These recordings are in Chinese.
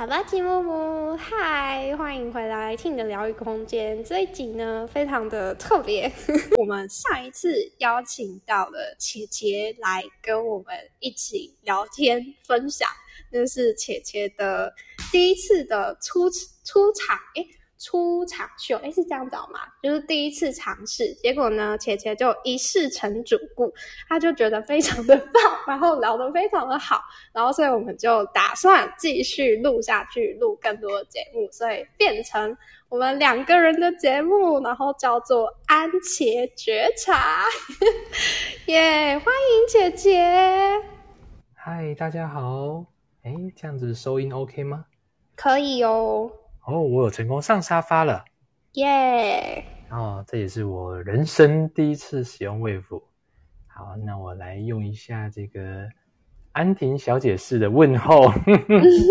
好吧，吉木木，嗨，欢迎回来听你的疗愈空间。这一集呢，非常的特别。我们上一次邀请到了姐姐来跟我们一起聊天分享，那是姐姐的第一次的出出场，诶出场秀，诶是这样找吗？就是第一次尝试，结果呢，姐姐就一试成主顾，她就觉得非常的棒，然后聊得非常的好，然后所以我们就打算继续录下去，录更多的节目，所以变成我们两个人的节目，然后叫做安茄觉察，耶，欢迎姐姐，嗨，大家好，哎，这样子收音 OK 吗？可以哦，哦，我有成功上沙发了。耶，哦，这也是我人生第一次使用 Wave。好，那我来用一下这个安婷小姐式的问候。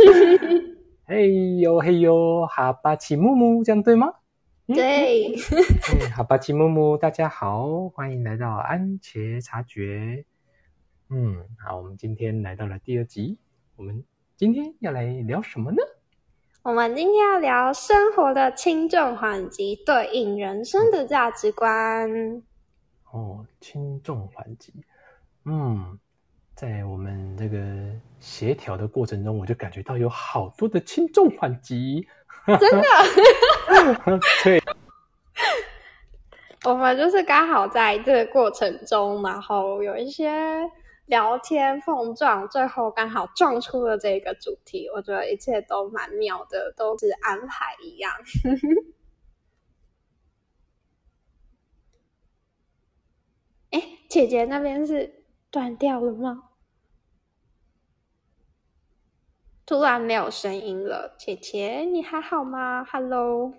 嘿呦嘿呦，哈巴奇木木，这样对吗？对，嗯，哈巴奇木木，大家好，欢迎来到安茄察觉。嗯，好，我们今天来到了第二集，我们今天要来聊什么呢？我们今天要聊生活的轻重缓急对应人生的价值观。哦，轻重缓急，嗯，在我们这个协调的过程中，我就感觉到有好多的轻重缓急，真的，对，我们就是刚好在这个过程中，然后有一些聊天碰撞，最后刚好撞出了这个主题。我觉得一切都蛮妙的，都是安排一样。哎，姐姐那边是断掉了吗？突然没有声音了，姐姐你还好吗？Hello，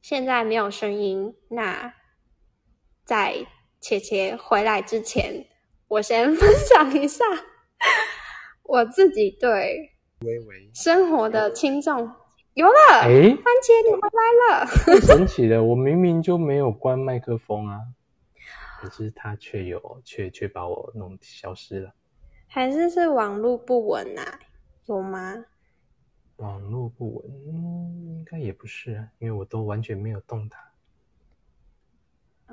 现在没有声音。那在姐姐回来之前，我先分享一下 我自己对生活的轻重。有了，哎，番茄你回来了。神奇的，我明明就没有关麦克风啊，可是它却有，却却把我弄消失了。还是是网络不稳啊？有吗？网络不稳，嗯，应该也不是啊，因为我都完全没有动它。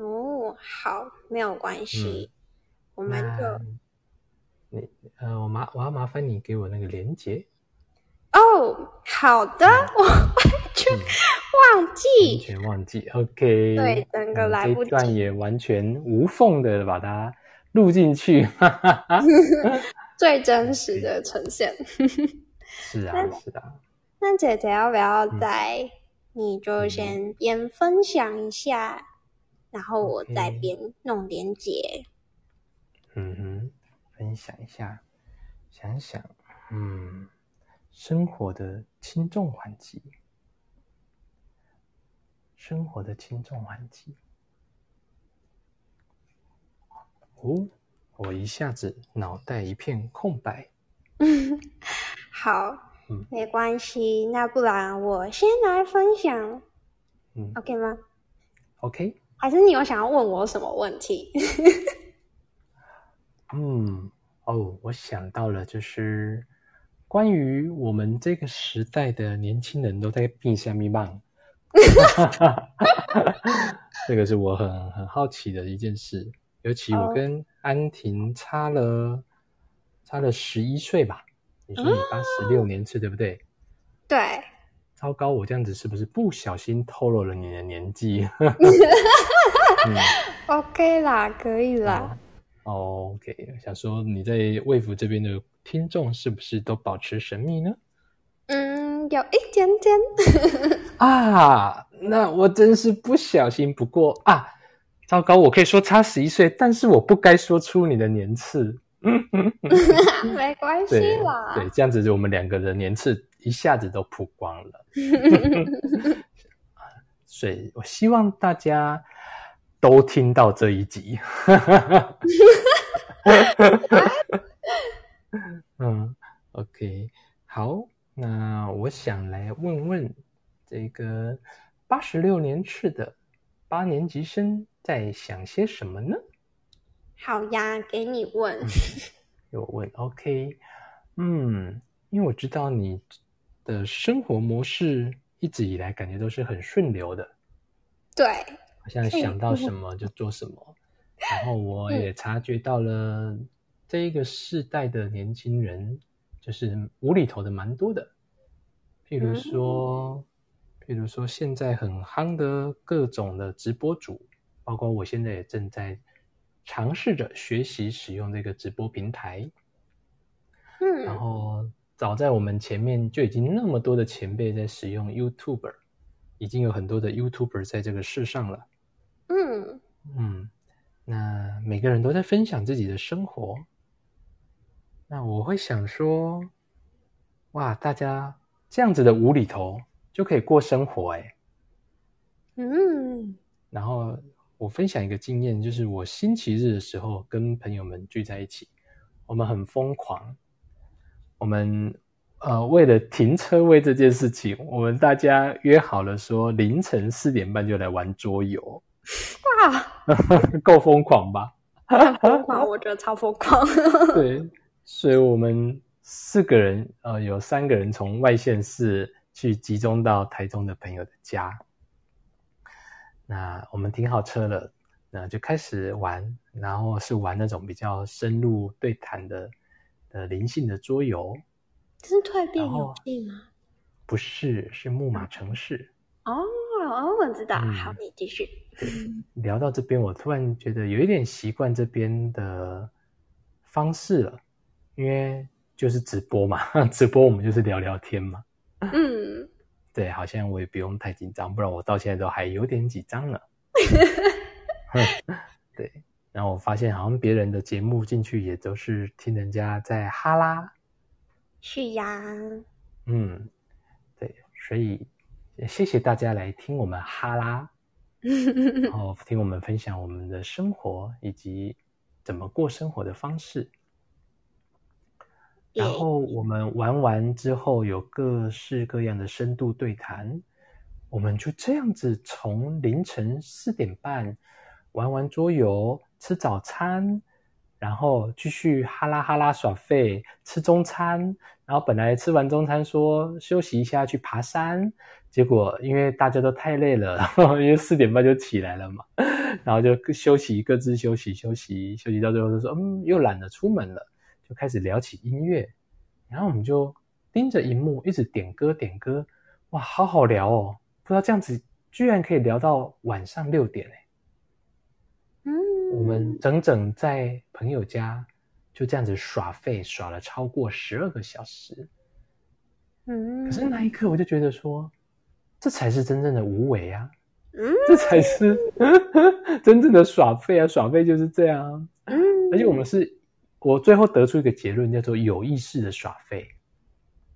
哦，好，没有关系，我们就你呃，我麻我要麻烦你给我那个连接，哦，好的，我完全 忘完记。全忘记。OK，对整个嗯来不及这一段也完全无缝的把它录进去。哈哈哈。最真实的呈现。是啊，是啊。那姐姐要不要嗯，你就先边分享一下，然后我再边弄连结。嗯哼，分享一下，想想，嗯，生活的轻重缓急，生活的轻重缓急。哦，我一下子脑袋一片空白。嗯 好嗯，没关系，那不然我先来分享嗯，OK 吗？，OK，还是你有想要问我什么问题？嗯，哦，我想到了，就是关于我们这个时代的年轻人都在避下密棒，这个是我很很好奇的一件事。尤其我哦跟安婷差了差了十一岁吧？你说你八十六年次对不对？对，糟糕，我这样子是不是不小心透露了你的年纪？嗯 OK 啦，可以啦。哦，OK，想说你在卫福这边的听众是不是都保持神秘呢？嗯，有一点点。啊，那我真是不小心。不过啊，糟糕，我可以说差十一岁，但是我不该说出你的年次。没关系对啦。对，这样子我们两个人年次一下子都曝光了。所以我希望大家都听到这一集。嗯，OK，好，那我想来问问这个八十六年次的八年级生在想些什么呢？好呀，给你问。有问，OK，嗯，因为我知道你的生活模式一直以来感觉都是很顺流的，对，好像想到什么就做什么。然后 我也察觉到了这一个世代的年轻人，就是无厘头的蛮多的。譬如说，譬如说现在很夯的各种的直播主，包括我现在也正在尝试着学习使用这个直播平台。嗯，然后早在我们前面就已经那么多的前辈在使用 YouTuber，已经有很多的 YouTuber 在这个世上了。嗯嗯，那每个人都在分享自己的生活。那我会想说，哇，大家这样子的无厘头就可以过生活哎。嗯然后我分享一个经验，就是我星期日的时候跟朋友们聚在一起，我们很疯狂。我们呃为了停车位这件事情，我们大家约好了说凌晨四点半就来玩桌游，哇，够疯狂吧？疯狂，我觉得超疯狂。对，所以我们四个人呃有三个人从外县市去集中到台中的朋友的家。那我们停好车了，那就开始玩，然后是玩那种比较深入对谈的的灵性的桌游，这是蜕变游戏吗？不是是木马城市。哦哦，我知道。嗯好，你继续。聊到这边，我突然觉得有一点习惯这边的方式了，因为就是直播嘛，直播我们就是聊聊天嘛。嗯，对，好像我也不用太紧张，不然我到现在都还有点紧张呢。对，然后我发现好像别人的节目进去也都是听人家在哈拉，是呀。嗯，对，所以也谢谢大家来听我们哈拉，然后听我们分享我们的生活以及怎么过生活的方式。然后我们玩完之后，有各式各样的深度对谈，我们就这样子从凌晨四点半玩完桌游，吃早餐，然后继续哈拉哈拉耍废，吃中餐，然后本来吃完中餐说休息一下去爬山，结果因为大家都太累了，因为四点半就起来了嘛，然后就休息，各自休息休息休息到最后就说嗯又懒得出门了。就开始聊起音乐，然后我们就盯着荧幕一直点歌点歌，哇，好好聊哦！不知道这样子居然可以聊到晚上六点哎！嗯，我们整整在朋友家就这样子耍废耍了超过十二个小时。嗯，可是那一刻我就觉得说，这才是真正的无为啊！嗯这才是 真正的耍废啊！耍废就是这样啊！嗯，而且我们是，我最后得出一个结论，叫做有意识的耍废。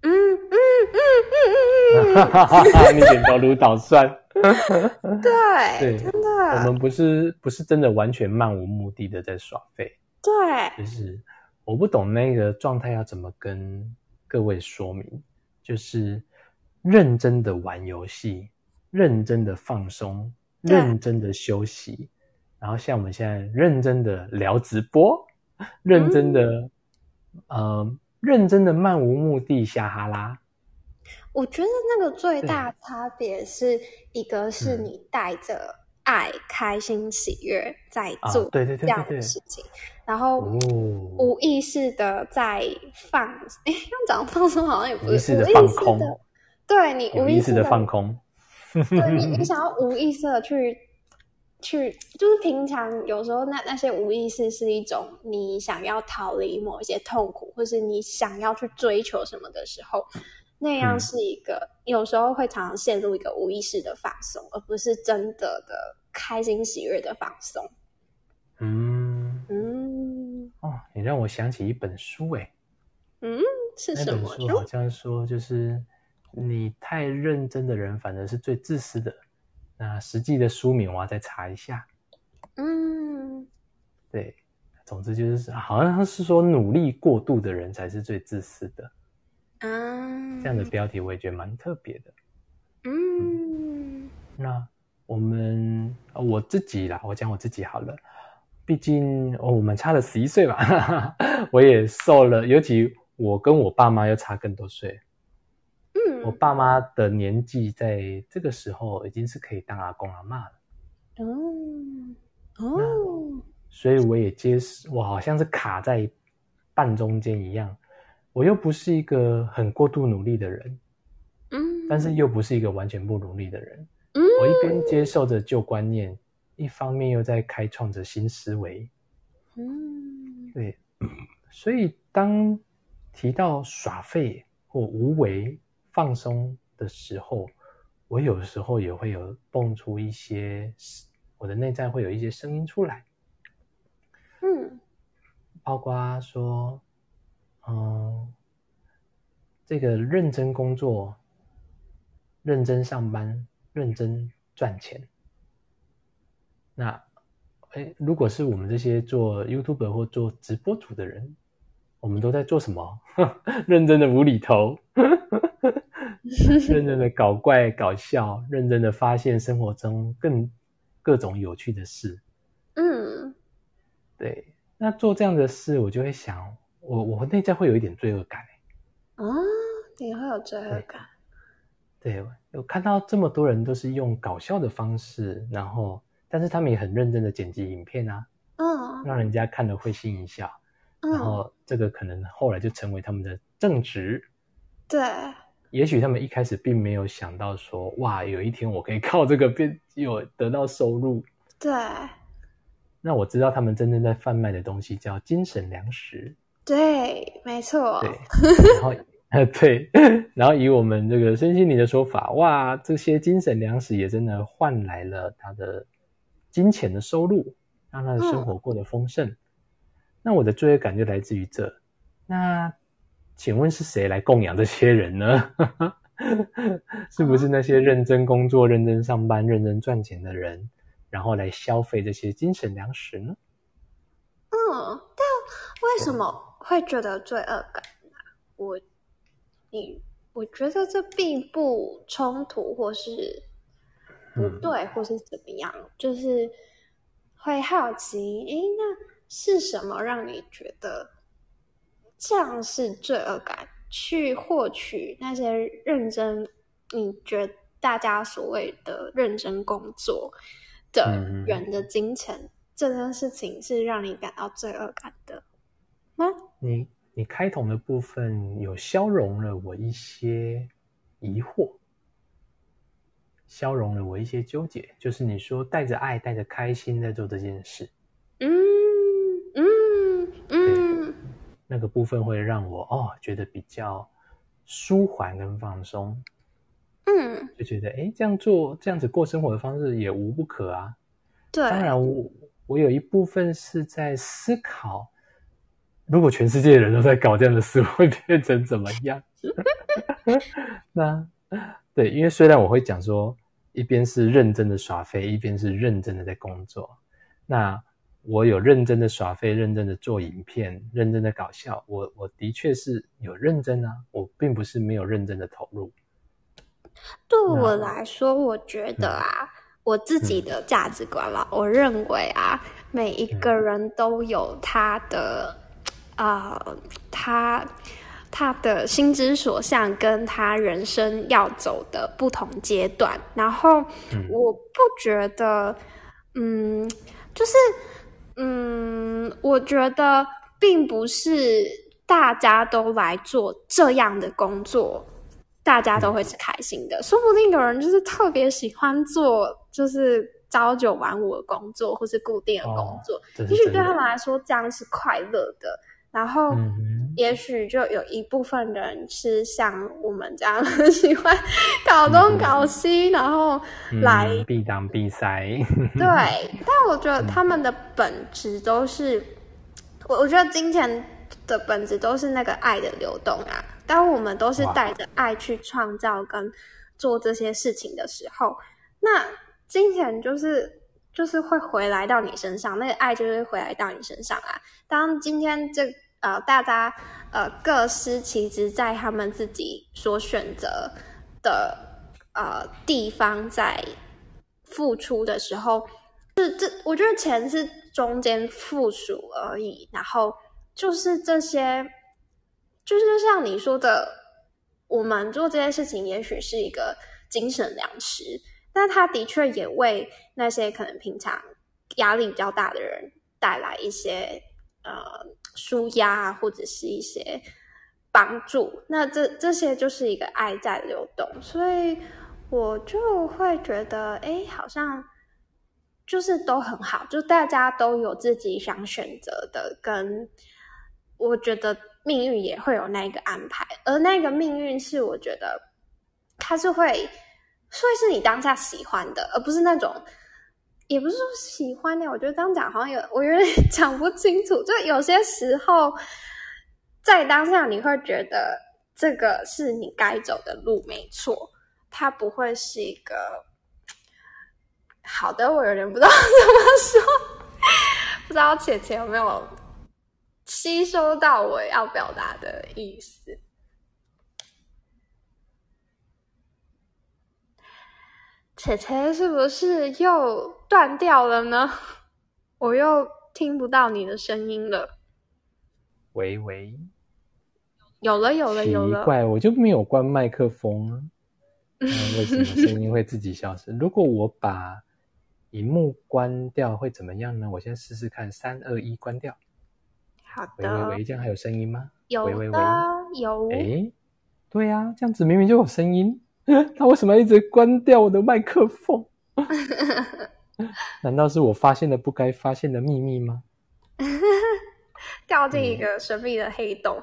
嗯嗯嗯嗯嗯你点头如捣蒜。嗯，对，对真我的，们不是不是真的完全漫无目的的在耍废，对，就是我不懂那个状态要怎么跟各位说明，就是认真的玩游戏，认真的放松，对。认真的休息，然后像我们现在认真的聊直播，认真的、呃认真的漫无目的下哈拉，我觉得那个最大差别是一个是嗯。你带着爱、开心、喜悦在啊做对对对这样对对的事情，然后哦。无意识的在放，哎，要讲放松好像也不是无意识的放空识的，对你无意识的的放空。对你，你想要无意识的去去，就是平常有时候那那些无意识是一种你想要逃离某一些痛苦，或是你想要去追求什么的时候，那样嗯是一个、有时候会常常陷入一个无意识的放松，而不是真的的开心喜悦的放松。嗯，嗯哦，你让我想起一本书哎，嗯，是什么本书好像说，就是你太认真的人，反而是最自私的。那实际的书名我要再查一下。嗯对，总之就是好像是说努力过度的人才是最自私的。啊，这样的标题我也觉得蛮特别的。嗯那我们呃我自己啦，我讲我自己好了。毕竟哦，我们差了十一岁嘛，我也瘦了，尤其我跟我爸妈又差更多岁。嗯，我爸妈的年纪在这个时候已经是可以当阿公阿妈了。哦哦，所以我也接受，我好像是卡在半中间一样。我又不是一个很过度努力的人，嗯，但是又不是一个完全不努力的人。嗯，我一边接受着旧观念，一方面又在开创着新思维。嗯对，所以当提到耍废或无为放松的时候，我有时候也会有蹦出一些，我的内在会有一些声音出来，嗯包括说，嗯，这个认真工作、认真上班、认真赚钱，那。哎，如果是我们这些做 YouTube 或做直播主的人，我们都在做什么？认真的无厘头，认真的搞怪搞笑，认真的发现生活中更各种有趣的事。嗯对，那做这样的事，我就会想，我我内在会有一点罪恶感。哦，你会有罪恶感？对，有看到这么多人都是用搞笑的方式，然后。但是他们也很认真的剪辑影片啊，嗯，让人家看了会心一笑，然后这个可能后来就成为他们的正职。对，也许他们一开始并没有想到说，哇，有一天我可以靠这个变 有得到收入。对，那我知道他们真正在贩卖的东西叫精神粮食。对，没错。对，然后呃 对，然后以我们这个身心灵的说法，哇，这些精神粮食也真的换来了他的。金钱的收入让他的生活过得丰盛，嗯、那我的罪恶感就来自于这。那请问是谁来供养这些人呢？是不是那些认真工作、认真上班、认真赚钱的人，然后来消费这些精神粮食呢？嗯，但为什么会觉得罪恶感呢？我，你，我觉得这并不冲突，或是。不对，或是怎么样，就是会好奇，诶，那是什么让你觉得这样是罪恶感？去获取那些认真，你觉得大家所谓的认真工作的人的金钱，这件事情是让你感到罪恶感的吗？你你开头的部分有消融了我一些疑惑。消融了我一些纠结，就是你说带着爱、带着开心在做这件事，嗯嗯嗯，那个部分会让我哦觉得比较舒缓跟放松，嗯，就觉得哎这样做这样子过生活的方式也无不可啊。对，当然我我有一部分是在思考，如果全世界的人都在搞这样的事，会变成怎么样？那对，因为虽然我会讲说。一边是认真的耍飞，一边是认真的在工作。那我有认真的耍废，认真的做影片，认真的搞笑。我我的确是有认真啊，我并不是没有认真的投入。对我来说，我觉得啊，我自己的价值观啦，我认为啊，每一个人都有他的啊，他。他的心之所向，跟他人生要走的不同阶段，然后我不觉得，嗯，就是，嗯，我觉得并不是大家都来做这样的工作，大家都会是开心的。说不定有人就是特别喜欢做，就是朝九晚五的工作，或是固定的工作，也许对他们来说这样是快乐的。然后，也许就有一部分人是像我们这样 喜欢搞东搞西，然后来避当避塞。对，但我觉得他们的本质都是，我我觉得金钱的本质都是那个爱的流动啊。当我们都是带着爱去创造跟做这些事情的时候，那金钱就是就是会回来到你身上，那个爱就是回来到你身上啊。当今天这呃，大家呃各司其职，在他们自己所选择的呃地方在付出的时候，这这我觉得钱是中间附属而已，然后就是这些就是像你说的，我们做这件事情也许是一个精神粮食，但他的确也为那些可能平常压力比较大的人带来一些呃舒压或者是一些帮助。那这这些就是一个爱在流动，所以我就会觉得，哎，好像。就是都很好，就大家都有自己想选择的，跟我觉得命运也会有那个安排，而那个命运是我觉得它是会所以是你当下喜欢的，而不是那种也不是说喜欢的。我觉得这样讲好像有我有点讲不清楚，就有些时候在当下你会觉得这个是你该走的路，没错，它不会是一个。好的，我有点不知道怎么说，不知道姐姐有没有吸收到我要表达的意思。姐姐是不是又断掉了呢？我又听不到你的声音了。喂喂，有了有了有了，奇怪，我就没有关麦克风啊，为什么声音会自己消失？如果我把荧幕关掉会怎么样呢？我先试试看，三二一，关掉。好的。喂喂喂，这样还有声音吗？有喂喂喂，有。哎，对呀，这样子明明就有声音，他为什么一直关掉我的麦克风？难道是我发现了不该发现的秘密吗？掉进一个神秘的黑洞。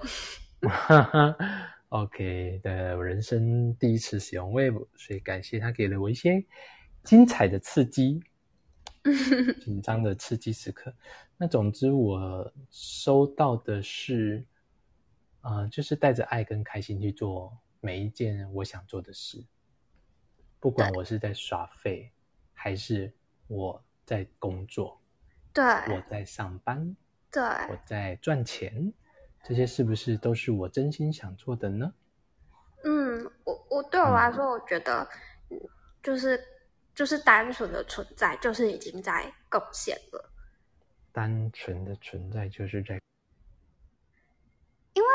OK 的人生第一次使用 Web，所以感谢他给了我一些精彩的刺激。紧张的刺激时刻。那总之，我收到的是，呃，就是带着爱跟开心去做每一件我想做的事，不管我是在耍废，还是我在工作，对，我在上班，对，我在赚钱，这些是不是都是我真心想做的呢？嗯，我我对我来说，我觉得，就是。就是单纯的存在，就是已经在贡献了。单纯的存在就是在，因为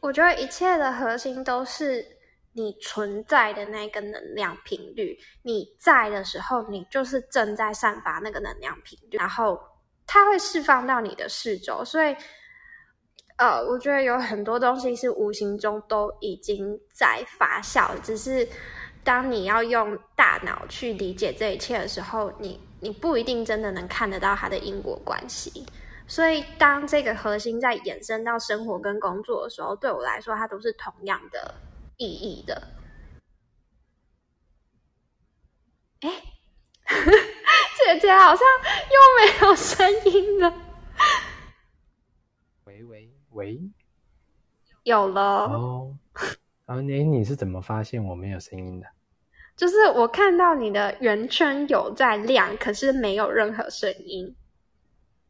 我觉得一切的核心都是你存在的那个能量频率。你在的时候，你就是正在散发那个能量频率，然后它会释放到你的四周。所以，呃，我觉得有很多东西是无形中都已经在发酵，只是。当你要用大脑去理解这一切的时候，你你不一定真的能看得到它的因果关系。所以，当这个核心在延伸到生活跟工作的时候，对我来说，它都是同样的意义的。哎，姐姐好像又没有声音了。喂喂喂，有了哦。然后，哎，你是怎么发现我没有声音的？就是我看到你的圆圈有在亮，可是没有任何声音。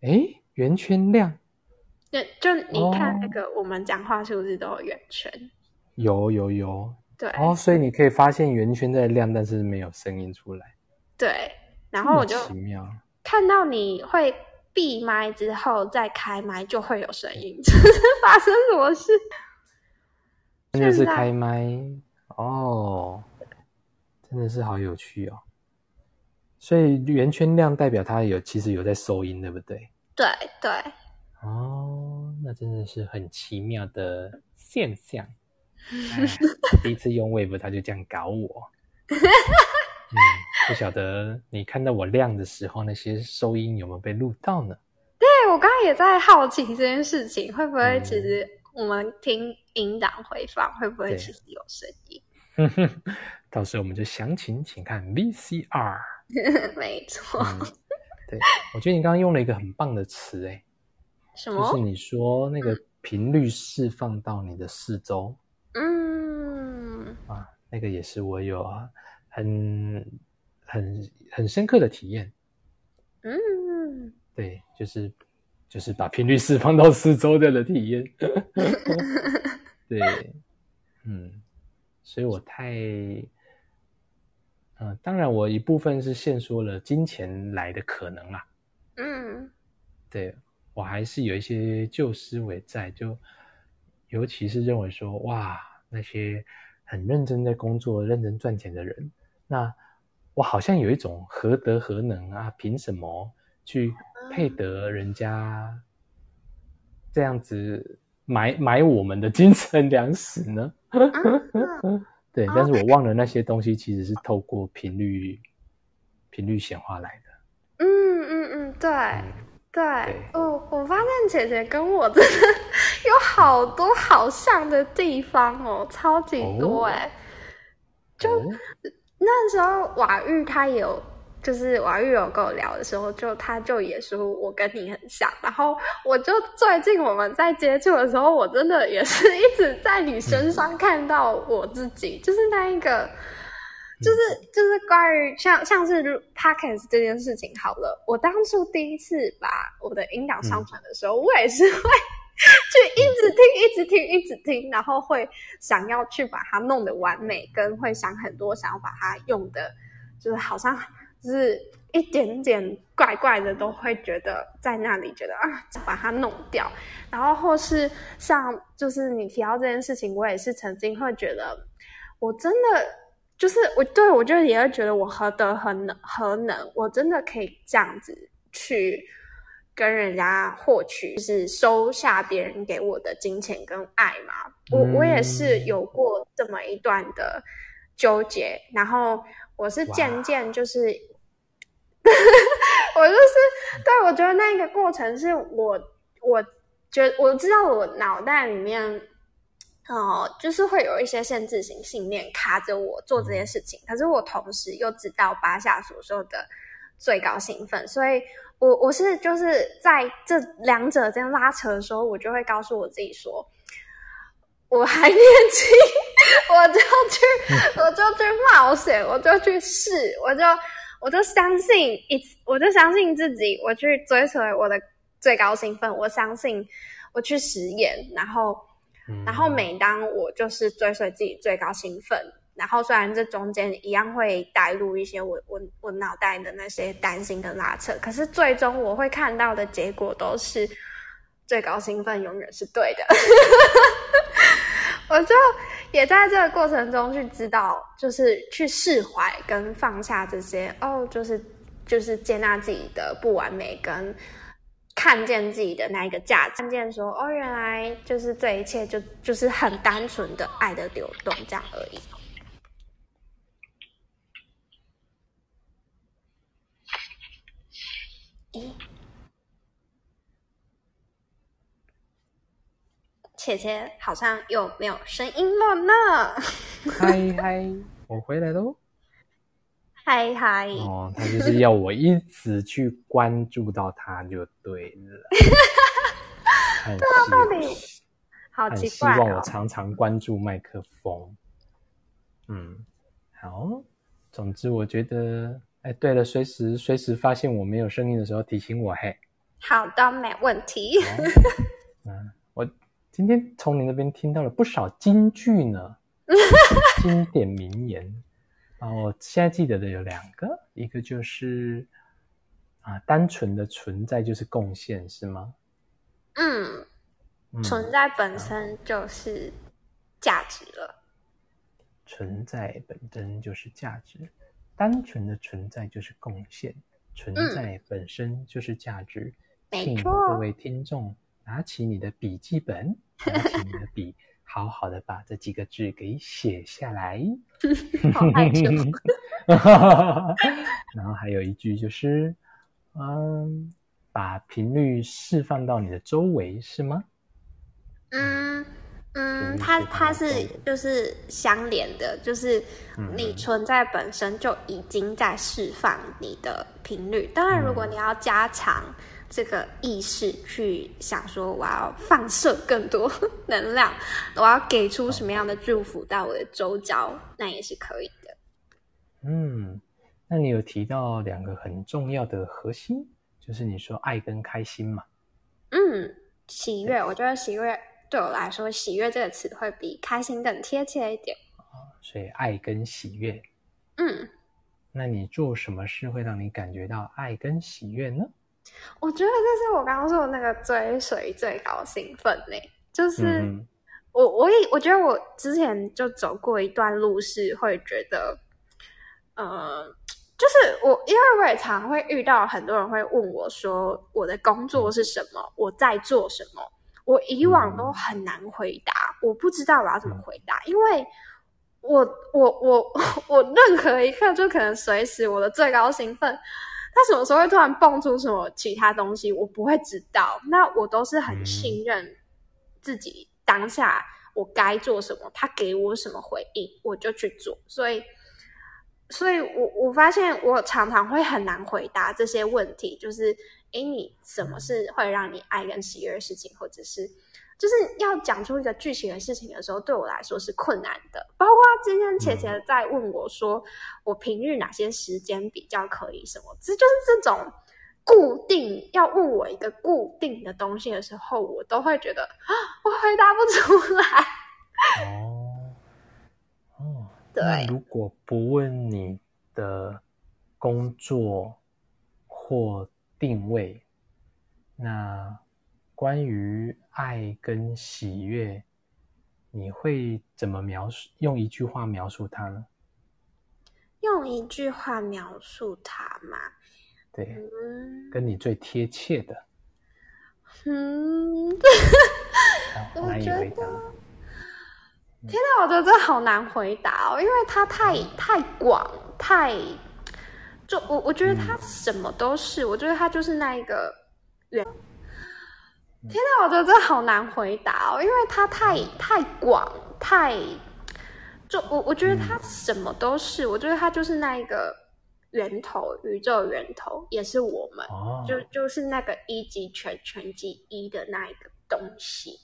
哎，圆圈亮？对，就你看那个我们讲话是不是都有圆圈？有有有。对。哦，所以你可以发现圆圈在亮，但是没有声音出来。对。然后我就奇妙看到你会闭麦之后再开麦就会有声音，这是发生什么事？真的是开麦哦。真的是好有趣哦，所以圆圈亮代表它有其实有在收音，对不对？对对。哦，那真的是很奇妙的现象。第一次用 Wave，他就这样搞我。嗯，不晓得你看到我亮的时候，那些收音有没有被录到呢？对我刚刚也在好奇这件事情，会不会其实我们听音档回放，会不会其实有声音？到时候我们就详情，请看 VCR。没错，对，我觉得你刚刚用了一个很棒的词，哎，什么？就是你说那个频率释放到你的四周。嗯，啊，那个也是我有很很很深刻的体验。嗯，对，就是就是把频率释放到四周的的体验。对，嗯，所以我太。嗯，当然，我一部分是限缩了金钱来的可能啦。嗯，对我还是有一些旧思维在，就尤其是认为说，哇，那些很认真在工作、认真赚钱的人，那我好像有一种何德何能啊？凭什么去配得人家这样子买买我们的精神粮食呢？对，但是我忘了那些东西其实是透过频率频率显化来的。嗯嗯嗯，对对，哦，我发现姐姐跟我真的 有好多好像的地方哦，超级多哎。就那时候瓦玉他有。就是王玉有跟我聊的时候，就他就也说我跟你很像，然后我就最近我们在接触的时候，我真的也是一直在你身上看到我自己，就是那一个，就是就是关于像像是 podcast 这件事情好了，我当初第一次把我的音档上传的时候，我也是会去一直听、一直听、一直听，然后会想要去把它弄得完美，跟会想很多想要把它用的，就是好像。就是一点点怪怪的，都会觉得在那里觉得啊，把它弄掉。然后或是像就是你提到这件事情，我也是曾经会觉得，我真的就是我对我就也会觉得我何德何能何能，我真的可以这样子去跟人家获取，就是收下别人给我的金钱跟爱嘛。我我也是有过这么一段的纠结，然后我是渐渐就是。我就是，对我觉得那个过程是我，我觉我知道我脑袋里面，哦，就是会有一些限制性信念卡着我做这件事情。可是我同时又知道巴夏所说的最高兴奋，所以我我是就是在这两者间拉扯的时候，我就会告诉我自己说，我还年轻，我就去，我就去冒险，我就去试，我就。我就相信一，我就相信自己，我去追随我的最高兴奋。我相信我去实验，然后，然后每当我就是追随自己最高兴奋，然后虽然这中间一样会带入一些我我我脑袋的那些担心跟拉扯，可是最终我会看到的结果都是最高兴奋永远是对的。我就也在这个过程中去知道，就是去释怀跟放下这些哦，就是就是接纳自己的不完美，跟看见自己的那一个价值，看见说哦，原来就是这一切就就是很单纯的爱的流动这样而已。咦？姐姐好像又没有声音了呢。嗨嗨，我回来喽。嗨嗨。哦，他就是要我一直去关注到他就对了。对啊，到底好奇怪。希望我常常关注麦克风。嗯，好。总之，我觉得，哎，对了，随时随时发现我没有声音的时候提醒我嘿。好的，没问题。嗯。今天从你那边听到了不少金句呢，经典名言啊！我现在记得的有两个，一个就是啊，单纯的存在就是贡献，是吗？嗯，存在本身就是价值了。存在本身就是价值，单纯的存在就是贡献，存在本身就是价值。没错，各位听众，拿起你的笔记本。拿起你的笔，好好的把这几个字给写下来。好害羞。然后还有一句就是，嗯，把频率释放到你的周围，是吗？嗯嗯，它它是就是相连的，就是你存在本身就已经在释放你的频率。当然，如果你要加强。这个意识去想说，我要放射更多 能量，我要给出什么样的祝福到我的周遭，那也是可以的。嗯，那你有提到两个很重要的核心，就是你说爱跟开心嘛？嗯，喜悦，我觉得喜悦对我来说，喜悦这个词会比开心更贴切一点。所以爱跟喜悦。嗯，那你做什么事会让你感觉到爱跟喜悦呢？我觉得这是我刚刚说的那个追随最高兴奋呢，就是我我也我觉得我之前就走过一段路，是会觉得，呃，就是我因为我也常会遇到很多人会问我说我的工作是什么，我在做什么，我以往都很难回答，我不知道我要怎么回答，因为我我我 我任何一刻就可能随时我的最高兴奋。他什么时候会突然蹦出什么其他东西，我不会知道。那我都是很信任自己当下我该做什么，他给我什么回应，我就去做。所以，所以我我发现我常常会很难回答这些问题，就是，哎，你什么是会让你爱跟喜悦的事情，或者是。就是要讲出一个剧情的事情的时候，对我来说是困难的。包括今天姐姐在问我说，我平日哪些时间比较可以什么，这就是这种固定要问我一个固定的东西的时候，我都会觉得啊，我回答不出来。哦哦，对。如果不问你的工作或定位，那？关于爱跟喜悦，你会怎么描述？用一句话描述它呢？用一句话描述它嘛？对，跟你最贴切的。嗯，难以回答。天哪，我觉得这好难回答哦，因为它太太广，太就我我觉得它什么都是，我觉得它就是那一个人。天哪，我觉得这好难回答哦，因为它太太广，太就我我觉得它什么都是，我觉得它就是那一个源头，宇宙源头也是我们，就就是那个一级全全级一的那一个东西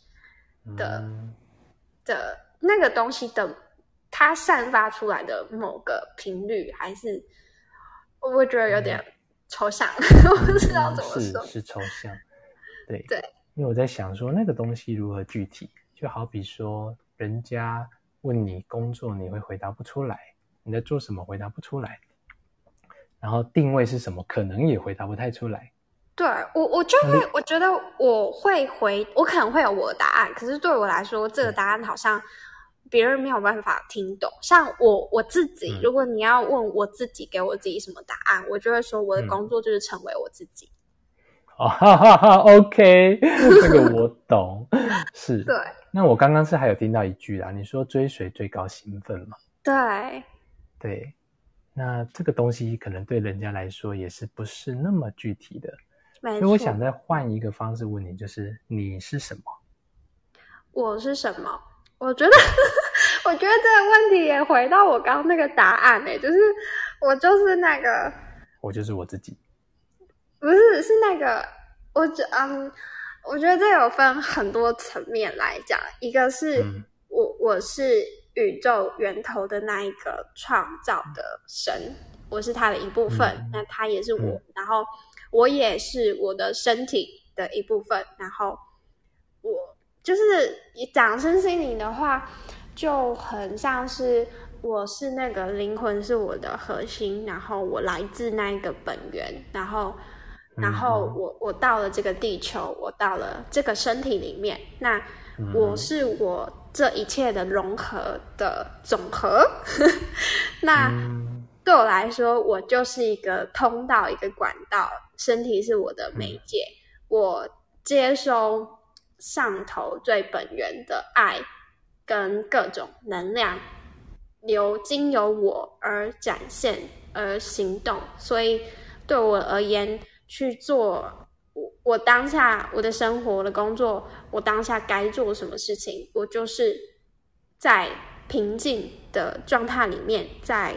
的的那个东西的，它散发出来的某个频率，还是我会觉得有点抽象，我不知道怎么说，是抽象，对。对。因为我在想说那个东西如何具体，就好比说人家问你工作，你会回答不出来，你在做什么回答不出来，然后定位是什么，可能也回答不太出来。对我，我就会我觉得我会回，我可能会有我的答案，可是对我来说，这个答案好像别人没有办法听懂。像我我自己，如果你要问我自己，给我自己什么答案，我就会说我的工作就是成为我自己。哦，哈哈哈，OK，这个我懂，是。对。那我刚刚是还有听到一句啦，你说追随最高兴奋嘛？对。对。那这个东西可能对人家来说也是不是那么具体的，所以我想再换一个方式问你，就是你是什么？我是什么？我觉得，我觉得这个问题也回到我刚刚那个答案诶，就是我就是那个，我就是我自己。不是，是那个，我觉嗯，我觉得这有分很多层面来讲。一个是我，我是宇宙源头的那一个创造的神，我是他的一部分，那他也是我，然后我也是我的身体的一部分，然后我就是讲身心灵的话，就很像是我是那个灵魂是我的核心，然后我来自那一个本源，然后。然后我我到了这个地球，我到了这个身体里面，那我是我这一切的融合的总和。那对我来说，我就是一个通道，一个管道，身体是我的媒介，我接收上头最本源的爱跟各种能量，由经由我而展现而行动，所以对我而言。去做我我当下我的生活的工作，我当下该做什么事情，我就是在平静的状态里面，在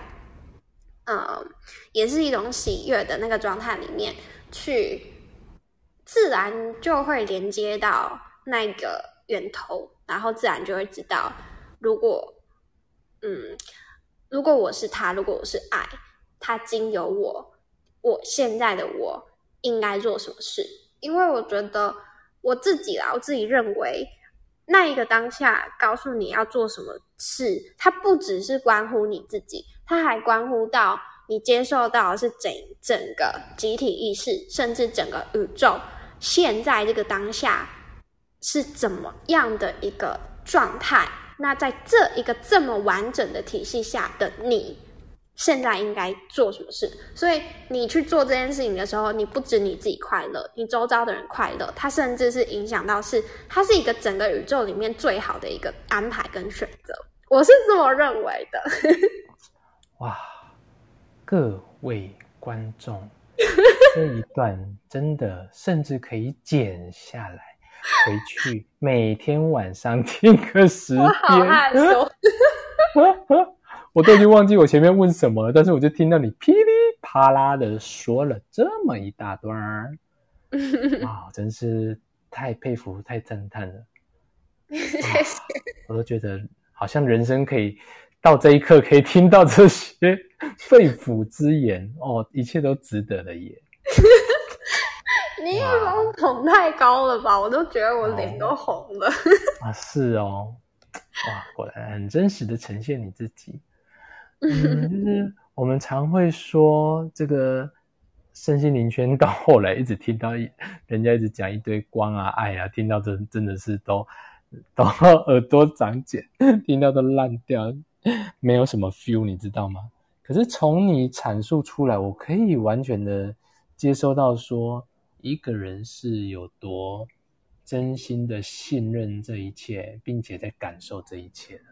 呃，也是一种喜悦的那个状态里面，去自然就会连接到那个源头，然后自然就会知道，如果嗯，如果我是他，如果我是爱，他经由我，我现在的我。应该做什么事？因为我觉得我自己啦，我自己认为那一个当下告诉你要做什么事，它不只是关乎你自己，它还关乎到你接受到的是整整个集体意识，甚至整个宇宙现在这个当下是怎么样的一个状态，那在这一个这么完整的体系下的你。现在应该做什么事？所以你去做这件事情的时候，你不止你自己快乐，你周遭的人快乐，它甚至是影响到是它是一个整个宇宙里面最好的一个安排跟选择。我是这么认为的。哇，各位观众，这一段真的甚至可以剪下来回去，每天晚上听个十遍。我 都已经忘记我前面问什么了，但是我就听到你噼里啪啦的说了这么一大段儿，啊，真是太佩服、太赞叹了！我都觉得好像人生可以到这一刻，可以听到这些肺腑之言哦，一切都值得了耶！你把我捧太高了吧？我都觉得我脸都红了啊！是哦，哇，果然很真实的呈现你自己。嗯，就是我们常会说这个身心灵圈到后来一直听到一人家一直讲一堆光啊爱啊，听到真真的是都都耳朵长茧，听到都烂掉，没有什么 feel，你知道吗？可是从你阐述出来，我可以完全的接收到说一个人是有多真心的信任这一切，并且在感受这一切的。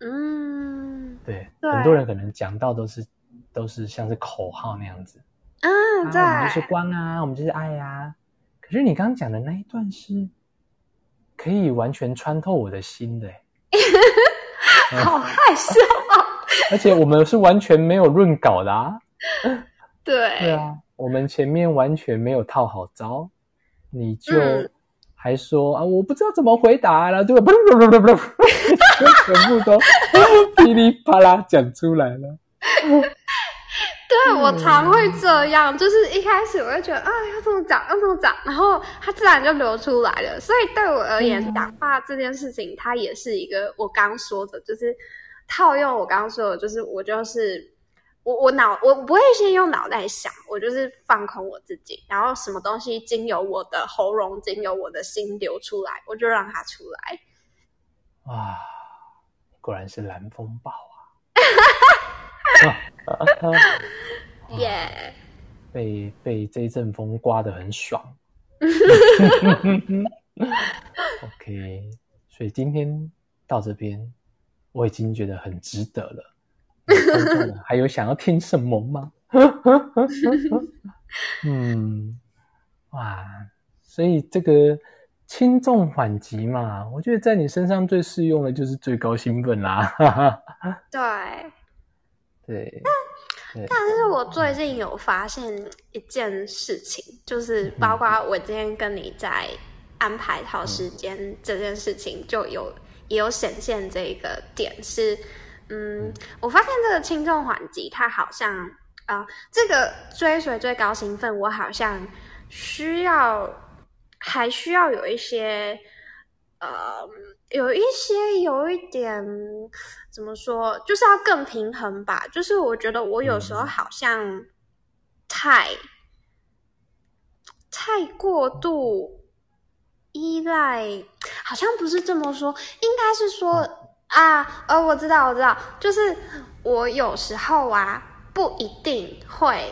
嗯，对，很多人可能讲到都是都是像是口号那样子，嗯，对，我们就是光啊，我们就是爱呀。可是你刚刚讲的那一段是，可以完全穿透我的心的，好害羞啊！而且我们是完全没有润稿的啊，对，对啊，我们前面完全没有套好招，你就。还说啊，我不知道怎么回答了，就不不不不不，全部都噼里啪啦讲出来了。对我常会这样，就是一开始我就觉得啊，要这么讲，要这么讲，然后它自然就流出来了。所以对我而言，讲话这件事情，它也是一个我刚说的，就是套用我刚刚说的，就是我就是。我我脑我不会先用脑袋想，我就是放空我自己，然后什么东西经由我的喉咙，经由我的心流出来，我就让它出来。哇，果然是蓝风暴啊！耶，被被这一阵风刮得很爽。OK，所以今天到这边，我已经觉得很值得了。还有想要听什么吗？嗯，哇，所以这个轻重缓急嘛，我觉得在你身上最适用的就是最高兴奋啦。对，对，但是我最近有发现一件事情，就是包括我今天跟你在安排好时间这件事情，就有也有显现这个点是。嗯，我发现这个轻重缓急，它好像啊，这个追随最高兴奋，我好像需要还需要有一些呃，有一些有一点怎么说，就是要更平衡吧。就是我觉得我有时候好像太太过度依赖，好像不是这么说，应该是说。啊，呃，我知道，我知道，就是我有时候啊，不一定会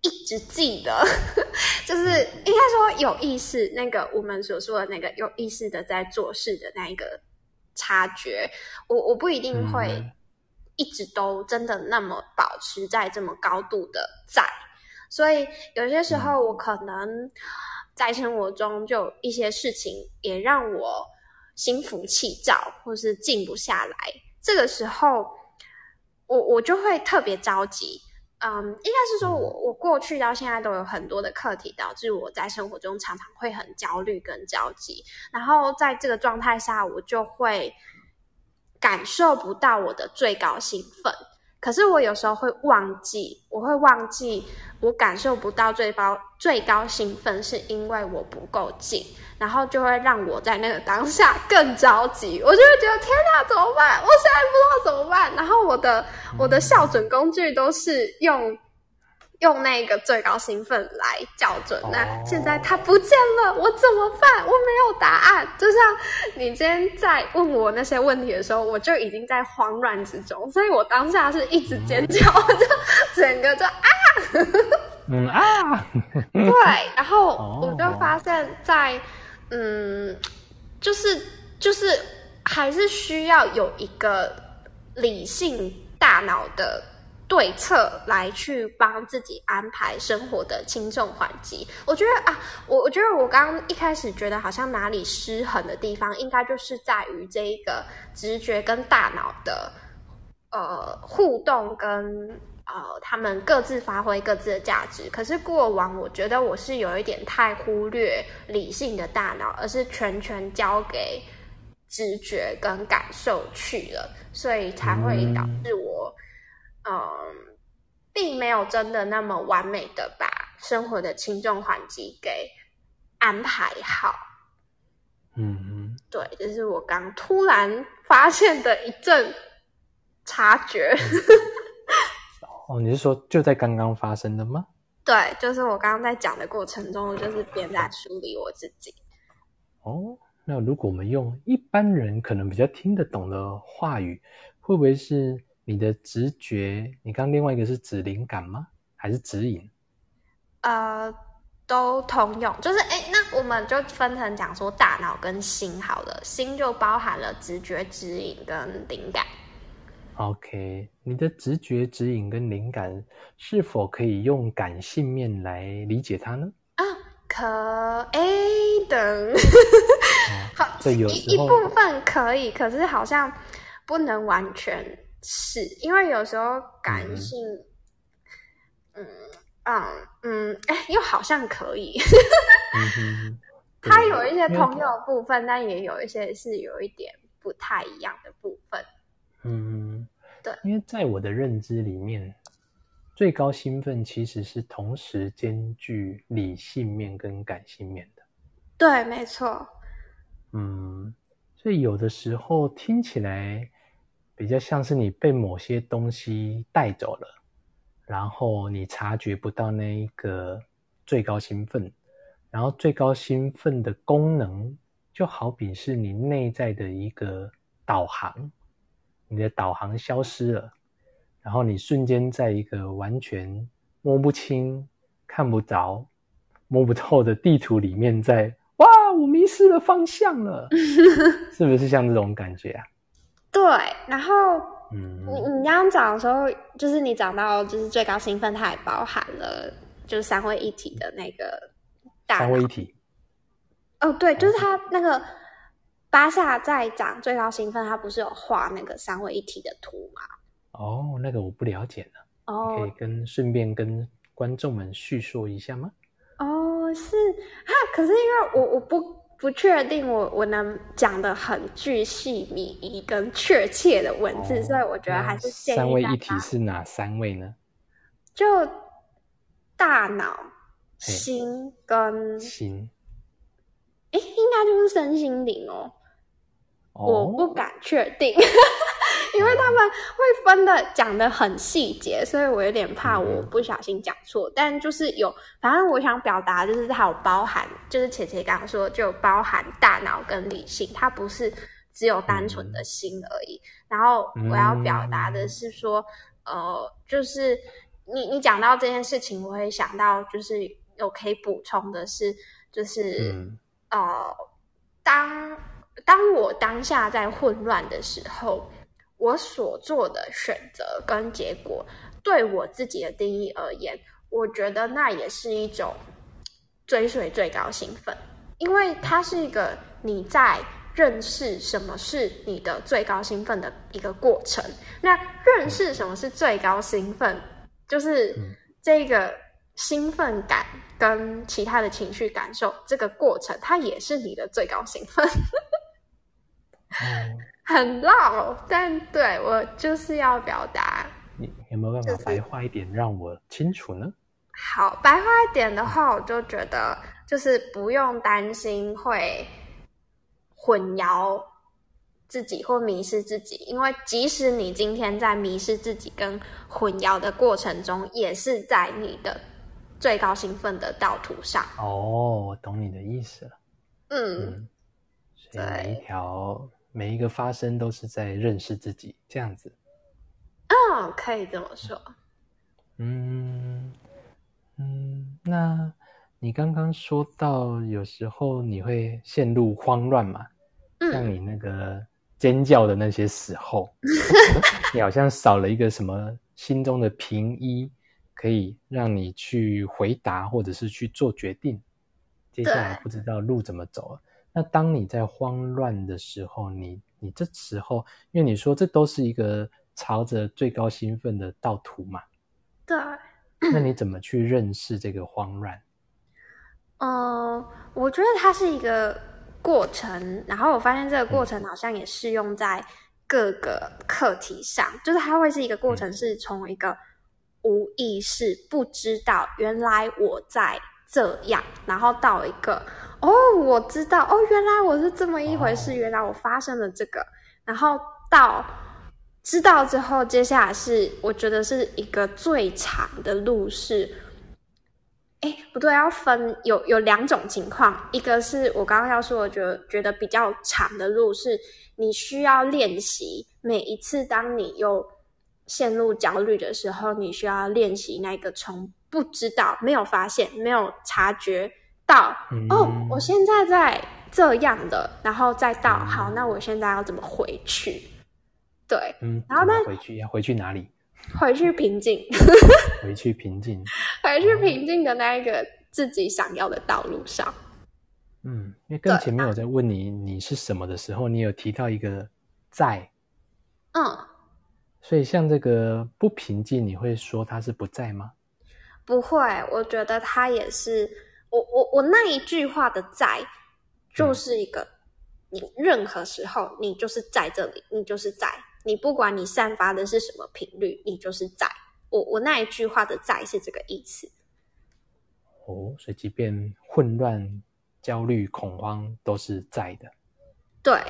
一直记得，就是应该说有意识，那个我们所说的那个有意识的在做事的那一个察觉，我我不一定会一直都真的那么保持在这么高度的在，所以有些时候我可能在生活中就一些事情也让我。心浮气躁，或是静不下来，这个时候，我我就会特别着急。嗯，应该是说我我过去到现在都有很多的课题，导致我在生活中常常会很焦虑跟焦急。然后在这个状态下，我就会感受不到我的最高兴奋。可是我有时候会忘记，我会忘记我感受不到最高最高兴奋，是因为我不够静。然后就会让我在那个当下更着急，我就会觉得天哪，怎么办？我现在不知道怎么办。然后我的我的校准工具都是用用那个最高兴奋来校准。哦那现在它不见了，我怎么办？我没有答案。就像你今天在问我那些问题的时候，我就已经在慌乱之中，所以我当下是一直尖叫，就整个就啊。嗯啊，对，然后哦我就发现在，嗯，就是就是还是需要有一个理性大脑的对策来去帮自己安排生活的轻重缓急。我觉得啊，我我觉得我刚刚一开始觉得好像哪里失衡的地方，应该就是在于这一个直觉跟大脑的呃互动跟。呃，他们各自发挥各自的价值。可是过往，我觉得我是有一点太忽略理性的大脑，而是全权交给直觉跟感受去了，所以才会导致我，嗯、并没有真的那么完美的把生活的轻重缓急给安排好。嗯嗯，对，这是我刚突然发现的一阵察觉。哦，你是说就在刚刚发生的吗？对，就是我刚刚在讲的过程中，我就是边在梳理我自己。哦，那如果我们用一般人可能比较听得懂的话语，会不会是你的直觉？你刚刚另外一个是指灵感吗？还是指引？呃，都通用，就是哎，那我们就分成讲说大脑跟心好了，心就包含了直觉、指引跟灵感。OK，你的直觉、指引跟灵感是否可以用感性面来理解它呢？啊，可哎等，好，一一部分可以，可是好像不能完全是，因为有时候感嗯性，嗯嗯嗯，哎，又好像可以，它有一些通用的部分，但也有一些是有一点不太一样的部分。嗯，对因为在我的认知里面，最高兴奋其实是同时兼具理性面跟感性面的。对，没错，嗯，所以有的时候听起来比较像是你被某些东西带走了，然后你察觉不到那一个最高兴奋，然后最高兴奋的功能就好比是你内在的一个导航，你的导航消失了，然后你瞬间在一个完全摸不清、看不着、摸不透的地图里面在，哇，我迷失了方向了，是不是像这种感觉啊？对。然后嗯你你刚刚讲的时候，就是你讲到就是最高兴奋，它也包含了就是三位一体的那个大三位一体，哦，对，就是他那个巴夏在讲最高兴奋，他不是有画那个三位一体的图吗？哦，那个我不了解呢，哦可哦以跟顺便跟观众们叙说一下吗？哦，是哈，可是因为我我不不确定我我能讲的很具细靡遗跟确切的文字，哦所以我觉得还是建议三位一体是哪三位呢？就大脑、心跟心哎，应该就是身心灵哦。我不哦，敢确定，因为他们会分的讲的很细节，所以我有点怕我不小心讲错。但就是有，反正我想表达就是它有包含，就是姐姐刚刚说就包含大脑跟理性，它不是只有单纯的心而已。然后我要表达的是说，呃，就是你你讲到这件事情，我会想到就是有可以补充的是，就是。嗯呃，当当我当下在混乱的时候，我所做的选择跟结果，对我自己的定义而言，我觉得那也是一种追随最高兴奋，因为它是一个你在认识什么是你的最高兴奋的一个过程。那认识什么是最高兴奋，就是嗯这个兴奋感跟其他的情绪感受这个过程，它也是你的最高兴奋。哦，很绕，但对我就是要表达。你有没有办法白话一点让我清楚呢？好，白话一点的话，我就觉得就是不用担心会混淆自己或迷失自己，因为即使你今天在迷失自己跟混淆的过程中，也是在你的最高兴奋的道途上。哦，我懂你的意思了。嗯，嗯，所以每一条每一个发生都是在认识自己，这样子。哦，可以这么说。嗯嗯，那你刚刚说到有时候你会陷入慌乱嘛？像嗯，你那个尖叫的那些时候，你好像少了一个什么心中的平一，可以让你去回答或者是去做决定。接下来不知道路怎么走了。那当你在慌乱的时候，你你这时候，因为你说这都是一个朝着最高兴奋的道途嘛，对。那你怎么去认识这个慌乱？嗯，我觉得它是一个过程，然后我发现这个过程好像也适用在各个课题上，就是它会是一个过程，是从一个无意识不知道原来我在这样，然后到一个哦，我知道哦，原来我是这么一回事，哦原来我发生了这个，然后到知道之后，接下来是我觉得是一个最长的路是。哎，不对，要分有有两种情况，一个是我刚刚要说，我觉得觉得比较长的路是你需要练习，每一次当你又陷入焦虑的时候，你需要练习那个从不知道、没有发现、没有察觉到，嗯哦，我现在在这样的，然后再到嗯好，那我现在要怎么回去？对，嗯，然后呢回去要回去哪里？回去平静，回去平静。回去平静的那一个自己想要的道路上。嗯，因为跟前面我在问你你是什么的时候，你有提到一个在，嗯，所以像这个不平静，你会说它是不在吗？不会，我觉得他也是我我我那一句话的在，就是一个、你任何时候你就是在这里，你就是在，你不管你散发的是什么频率，你就是在。我我那一句话的在是这个意思。哦，所以即便混乱、焦虑、恐慌都是在的。对，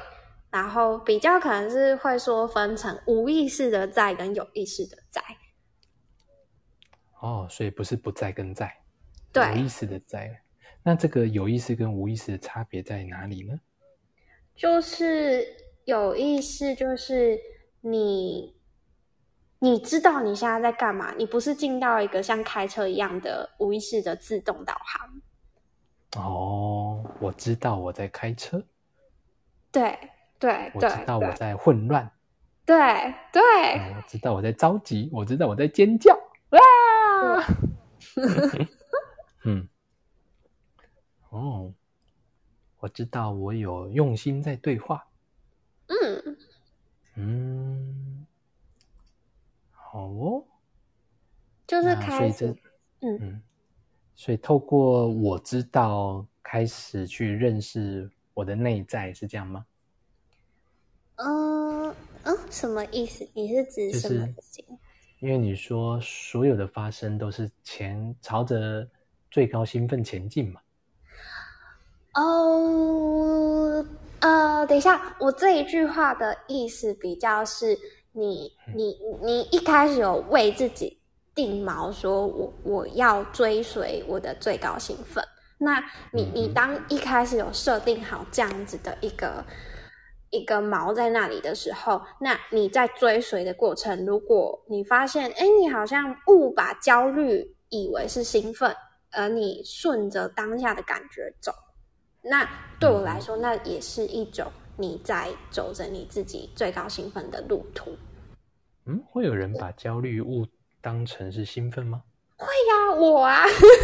然后比较可能是会说分成无意识的在跟有意识的在。哦，所以不是不在跟在，对有意识的在。那这个有意识跟无意识的差别在哪里呢？就是有意识，就是你你知道你现在在干嘛，你不是进到一个像开车一样的无意识的自动导航。哦，我知道我在开车，对对我知道我在混乱，对对嗯我知道我在着急，我知道我在尖叫。啊！嗯，哦，我知道我有用心在对话。嗯，嗯，好哦。就是开始，嗯嗯，所以透过我知道开始去认识我的内在，是这样吗？嗯嗯，什么意思？你是指就什么是？因为你说所有的发生都是前朝着最高兴奋前进嘛。哦，呃，等一下，我这一句话的意思比较是你，你，你一开始有为自己定锚，说我我要追随我的最高兴奋。那你你当一开始有设定好这样子的一个一个锚在那里的时候，那你在追随的过程，如果你发现，哎，你好像误把焦虑以为是兴奋，而你顺着当下的感觉走，那对我来说，那也是一种你在走着你自己最高兴奋的路途。嗯，会有人把焦虑误当成是兴奋吗？会呀、我啊，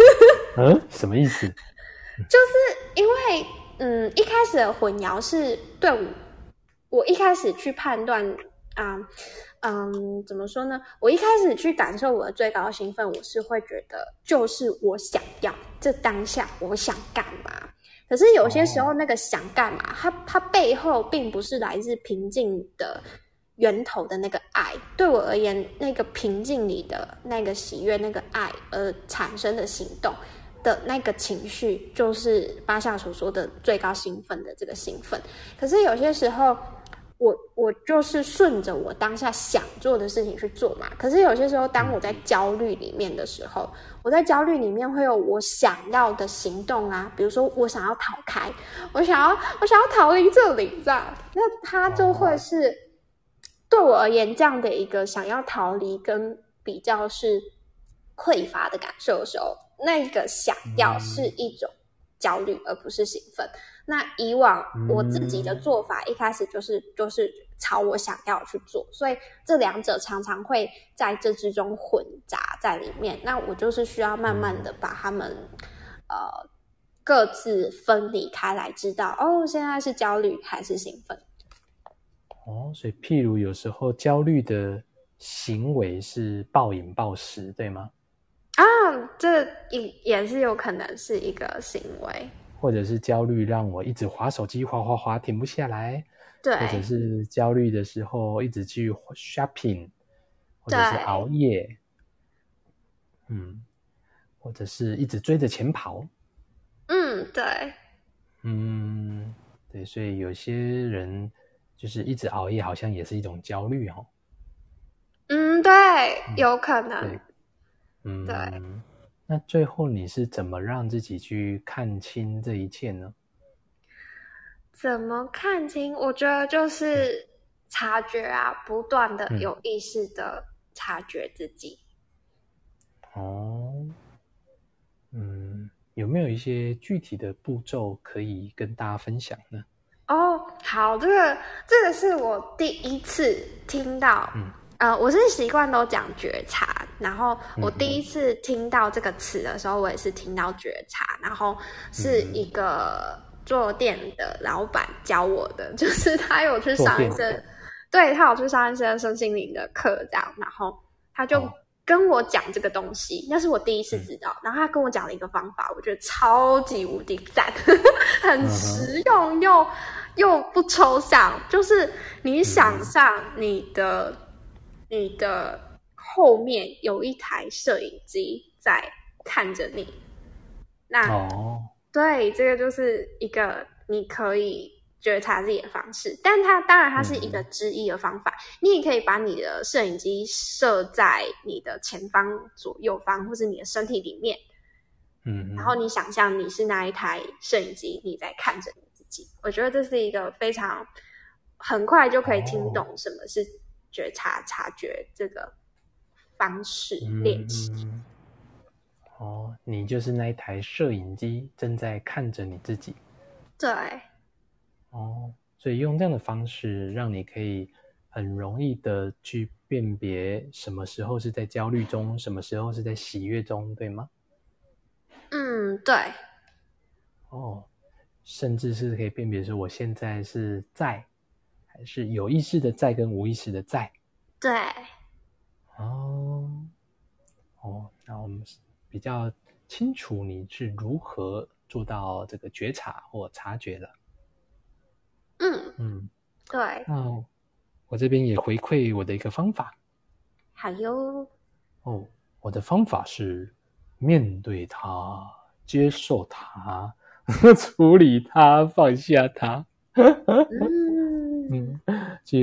嗯，什么意思？就是因为嗯，一开始的混淆是对我，我一开始去判断啊，嗯，怎么说呢？我一开始去感受我的最高兴奋，我是会觉得就是我想要这当下我想干嘛。可是有些时候哦那个想干嘛，它它背后并不是来自平静的源头的那个爱。对我而言，那个平静里的那个喜悦、那个爱而产生的行动。的那个情绪，就是巴夏所说的最高兴奋的这个兴奋。可是有些时候，我我就是顺着我当下想做的事情去做嘛。可是有些时候，当我在焦虑里面的时候，我在焦虑里面会有我想要的行动啊，比如说我想要逃开，我想要我想要逃离这里，这样，那它就会是对我而言这样的一个想要逃离跟比较是匮乏的感受的时候，那个想要是一种焦虑，而不是兴奋。那以往我自己的做法，一开始就是就是朝我想要去做，所以这两者常常会在这之中混杂在里面。那我就是需要慢慢的把他们呃各自分离开来，知道哦，现在是焦虑还是兴奋？哦，所以譬如有时候焦虑的行为是暴饮暴食，对吗？啊，这也也是有可能是一个行为。或者是焦虑让我一直划手机，划划划停不下来。对，或者是焦虑的时候一直去 shopping，或者是熬夜。嗯，或者是一直追着钱跑。嗯，对。嗯，对，所以有些人就是一直熬夜，好像也是一种焦虑哦。嗯，对，有可能。嗯，对。那最后你是怎么让自己去看清这一切呢？怎么看清？我觉得就是察觉啊，不断的有意识的察觉自己。哦，嗯，有没有一些具体的步骤可以跟大家分享呢？哦，好，这个这个是我第一次听到。嗯。呃，我是习惯都讲觉察，然后我第一次听到这个词的时候，我也是听到觉察，然后是一个做店的老板教我的，就是他有去上一些，对他有去上一些身心灵的课，这样，然后他就跟我讲这个东西，那是我第一次知道，然后他跟我讲了一个方法，我觉得超级无敌赞，很实用又又不抽象，就是你想象你的。你的后面有一台摄影机在看着你，那哦，对，这个就是一个你可以觉察自己的方式，但它当然它是一个之一的方法。你也可以把你的摄影机设在你的前方、左右方，或是你的身体里面，嗯，然后你想象你是那一台摄影机，你在看着你自己。我觉得这是一个非常很快就可以听懂什么是。觉察、察觉这个方式练习。哦，你就是那一台摄影机，正在看着你自己。对。哦，所以用这样的方式，让你可以很容易的去辨别什么时候是在焦虑中，什么时候是在喜悦中，对吗？嗯，对。哦，甚至是可以辨别说，我现在是在。还是有意识的在跟无意识的在，对，哦，哦，那我们比较清楚你是如何做到这个觉察或察觉的。嗯嗯，对。那我这边也回馈我的一个方法。好哟。哦，我的方法是面对它，接受它，处理它，放下它。嗯，就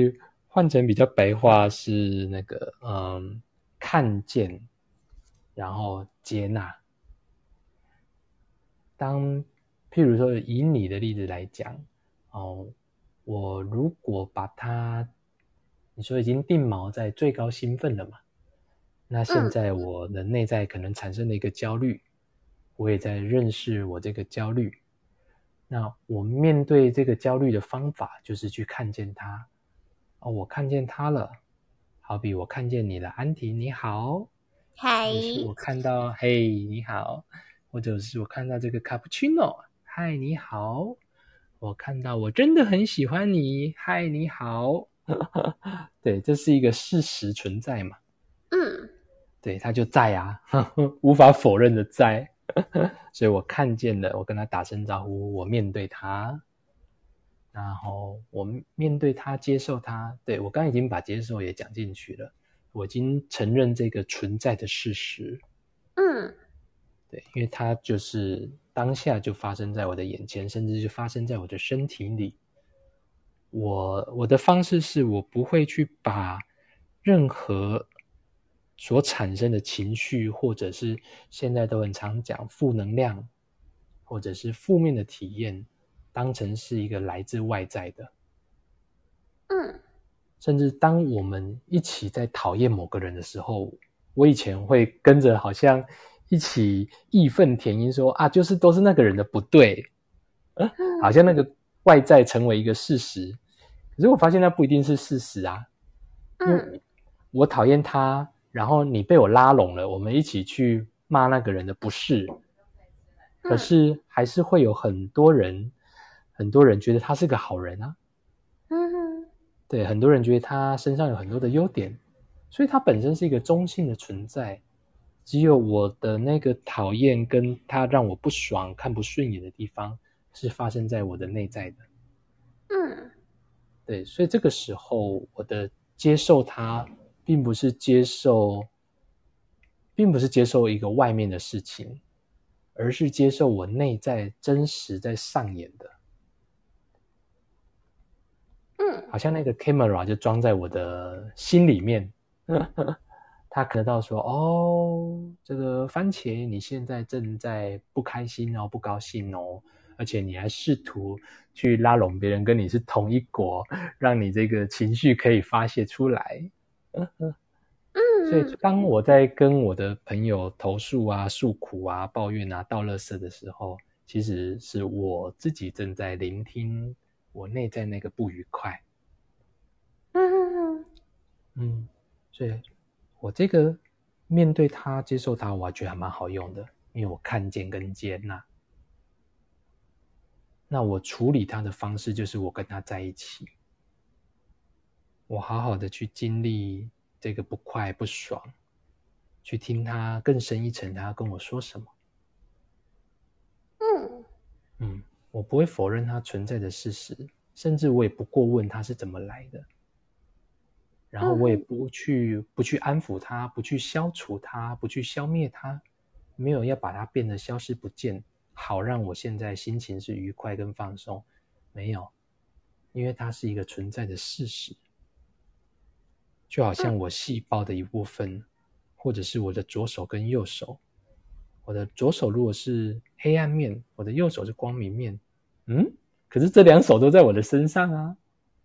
换成比较白话是那个，嗯，看见，然后接纳。当譬如说以你的例子来讲，哦，我如果把它，你说已经定锚在最高兴奋了嘛？那现在我的内在可能产生了一个焦虑，我也在认识我这个焦虑。那我面对这个焦虑的方法，就是去看见它。哦，我看见它了。好比我看见你了，安迪，你好。嗨。我看到，嘿，你好。或者是我看到这个卡布奇诺，嗨，你好。我看到，我真的很喜欢你，嗨，你好。对，这是一个事实存在嘛？嗯。对，它就在啊，无法否认的在。所以我看见了，我跟他打声招呼，我面对他，然后我面对他，接受他。对我刚已经把接受也讲进去了，我已经承认这个存在的事实。嗯，对，因为它就是当下就发生在我的眼前，甚至就发生在我的身体里。我我的方式是我不会去把任何所产生的情绪，或者是现在都很常讲负能量，或者是负面的体验，当成是一个来自外在的。嗯，甚至当我们一起在讨厌某个人的时候，我以前会跟着好像一起义愤填膺说啊，就是都是那个人的不对，呃，好像那个外在成为一个事实。可是我发现那不一定是事实啊，嗯，我讨厌他，然后你被我拉拢了，我们一起去骂那个人的不是，可是还是会有很多人，很多人觉得他是个好人啊，嗯对，很多人觉得他身上有很多的优点，所以他本身是一个中性的存在。只有我的那个讨厌跟他让我不爽、看不顺眼的地方，是发生在我的内在的。嗯对，所以这个时候我的接受它，并不是接受，并不是接受一个外面的事情，而是接受我内在真实在上演的。嗯好像那个 camera 就装在我的心里面，他可能到说：“哦，这个番茄你现在正在不开心哦，不高兴哦，而且你还试图去拉拢别人，跟你是同一国，让你这个情绪可以发泄出来。” 嗯，所以当我在跟我的朋友投诉啊、诉苦啊、抱怨啊、倒垃圾的时候，其实是我自己正在聆听我内在那个不愉快。嗯嗯，所以我这个面对他、接受他，我还觉得还蛮好用的，因为我看见跟接纳。那我处理他的方式就是我跟他在一起，我好好的去经历这个不快不爽，去听他更深一层他要跟我说什么。嗯嗯，我不会否认他存在的事实，甚至我也不过问他是怎么来的。然后我也不去不去安抚他，不去消除他，不去消灭他，没有要把它变得消失不见，好让我现在心情是愉快跟放松。没有，因为它是一个存在的事实，就好像我细胞的一部分，或者是我的左手跟右手。我的左手如果是黑暗面，我的右手是光明面。嗯，可是这两手都在我的身上啊，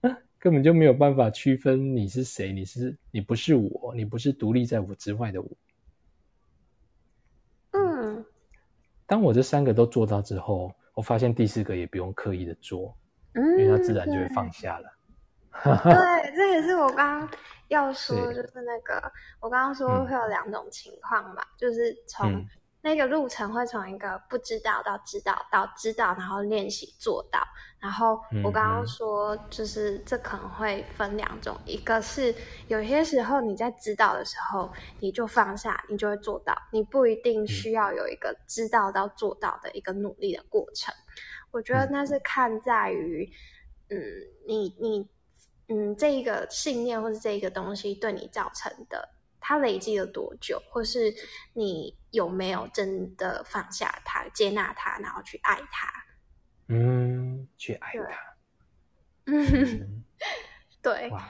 啊 根本就没有办法区分你是谁，你是你不是我，你不是独立在我之外的我。嗯当我这三个都做到之后，我发现第四个也不用刻意的做，嗯，因为它自然就会放下了。对，这也是我刚刚要说，就是那个我刚刚说嗯会有两种情况嘛，就是从嗯那个路程会从一个不知道到知道到知道，然后练习做到。然后我刚刚说，就是这可能会分两种，一个是有些时候你在知道的时候，你就放下，你就会做到，你不一定需要有一个知道到做到的一个努力的过程。我觉得嗯那是看在于，嗯，你你嗯这一个信念或是这一个东西对你造成的，它累积了多久，或是你有没有真的放下它、接纳它，然后去爱它。嗯，去爱对它。嗯，嗯对。哇，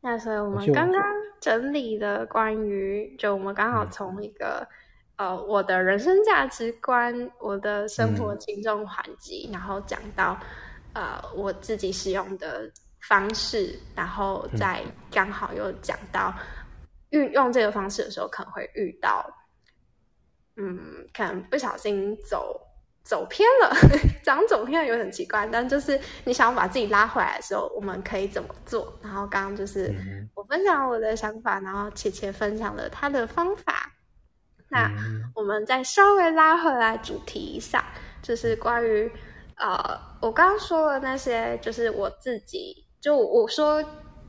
那所以我们刚刚整理的关于，就我们刚好嗯从一个、呃我的人生价值观、我的生活嗯轻重缓急，然后讲到呃我自己使用的方式，然后嗯再刚好又讲到运用这个方式的时候，可能会遇到，嗯，可能不小心走。走偏了，讲走偏了有点奇怪，但就是你想要把自己拉回来的时候，我们可以怎么做？然后刚刚就是嗯我分享我的想法，然后切切分享了他的方法。那嗯我们再稍微拉回来主题一下，就是关于呃，我刚刚说的那些，就是我自己就我说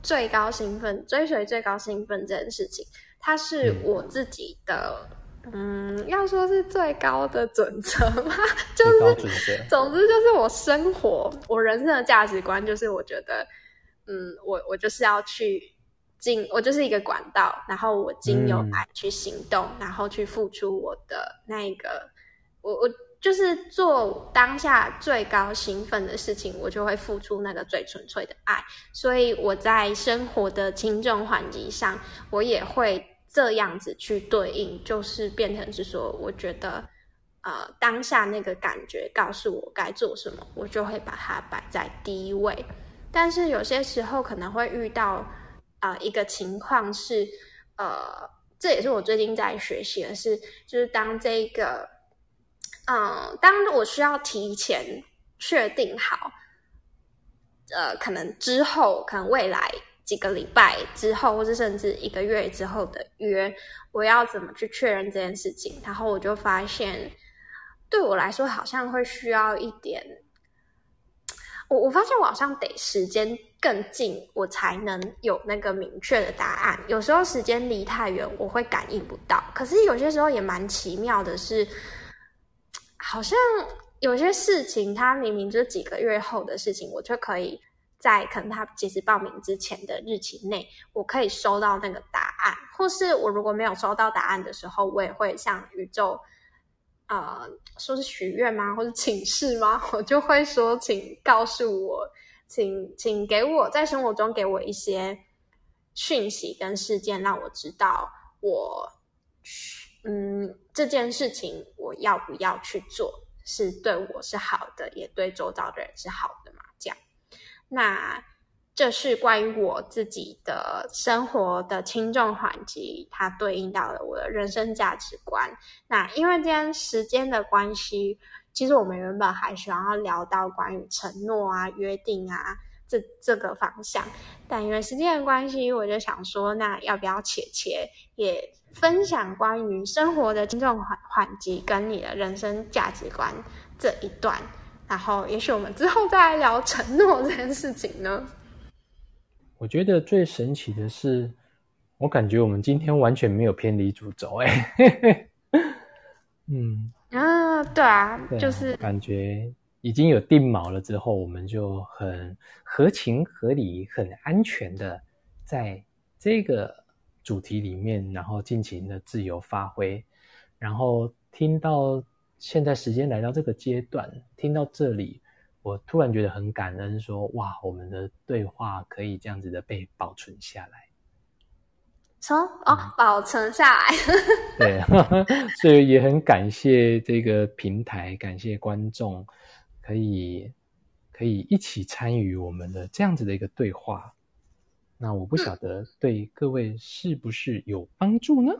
最高兴奋、追随最高兴奋这件事情，它是嗯我自己的。嗯，要说是最高的准则吗？就是。总之就是我生活、我人生的价值观，就是我觉得，嗯，我我就是要去经，我就是一个管道，然后我经由嗯爱去行动，然后去付出我的那一个，我我就是做当下最高兴奋的事情，我就会付出那个最纯粹的爱。所以我在生活的轻重缓急上，我也会这样子去对应，就是变成是说，我觉得呃当下那个感觉告诉我该做什么，我就会把它摆在第一位。但是有些时候可能会遇到啊一个情况是，呃，这也是我最近在学习的是，就是当这个。嗯，当我需要提前确定好，呃，可能之后，可能未来几个礼拜之后，或者甚至一个月之后的约，我要怎么去确认这件事情？然后我就发现，对我来说，好像会需要一点。我我发现我好像得时间更近，我才能有那个明确的答案。有时候时间离太远，我会感应不到。可是有些时候也蛮奇妙的，是。好像有些事情，他明明就是几个月后的事情，我就可以在可能他截止报名之前的日期内，我可以收到那个答案。或是我如果没有收到答案的时候，我也会向宇宙，呃，说是许愿吗，或者请示吗？我就会说，请告诉我，请请给我在生活中给我一些讯息跟事件，让我知道我去。嗯，这件事情我要不要去做，是对我是好的，也对周遭的人是好的嘛？这样，那这是关于我自己的生活的轻重缓急，它对应到了我的人生价值观。那因为今天时间的关系，其实我们原本还想要聊到关于承诺啊、约定啊这这个方向，但因为时间的关系，我就想说，那要不要且且也。分享关于生活的轻重缓缓急跟你的人生价值观这一段，然后也许我们之后再来聊承诺这件事情呢。我觉得最神奇的是，我感觉我们今天完全没有偏离主轴，哎，嗯啊，对啊，就是感觉已经有定锚了之后，我们就很合情合理、很安全的在这个。主题里面，然后尽情的自由发挥，然后听到现在时间来到这个阶段，听到这里，我突然觉得很感恩，说哇，我们的对话可以这样子的被保存下来。说哦，保存下来。对，所以也很感谢这个平台，感谢观众，可以可以一起参与我们的这样子的一个对话。那我不晓得对各位是不是有帮助呢？